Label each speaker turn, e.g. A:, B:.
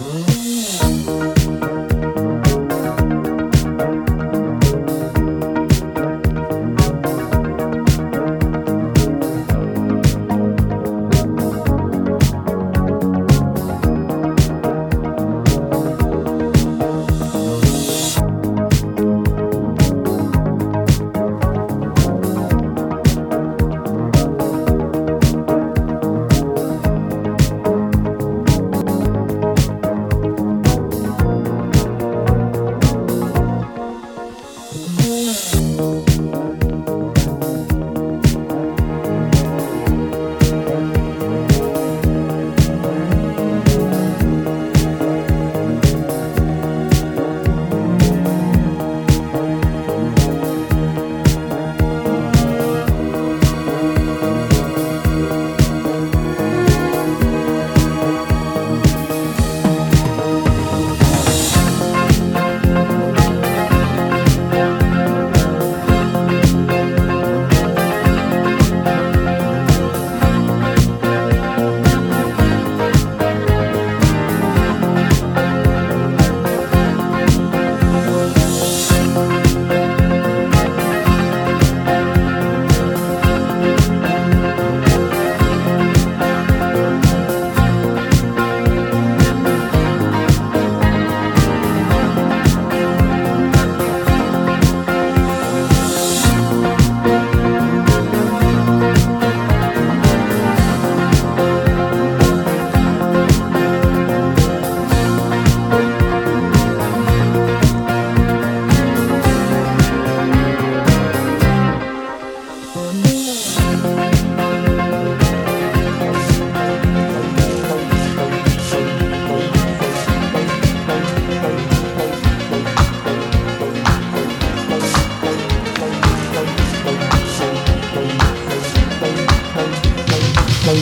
A: Música hum.